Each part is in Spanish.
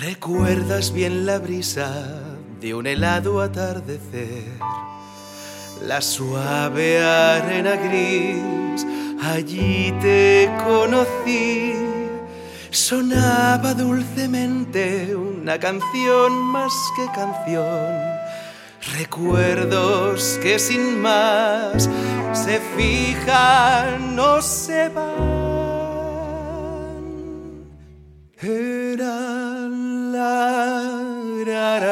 ¿Recuerdas bien la brisa de un helado atardecer? La suave arena gris, allí te conocí. Sonaba dulcemente una canción más que canción. Recuerdos que sin más se fijan, no se van.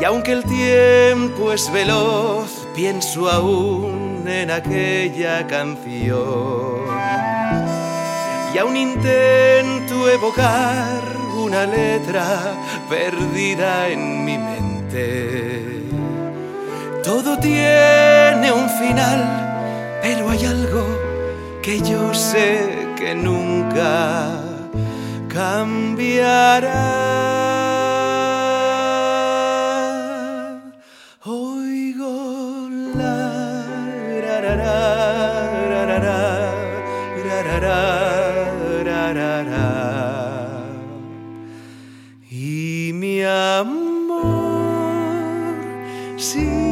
Y aunque el tiempo es veloz, pienso aún en aquella canción. Y aún intento evocar una letra perdida en mi mente. Todo tiene un final, pero hay algo que yo sé que nunca cambiará. Y mi amor, sí.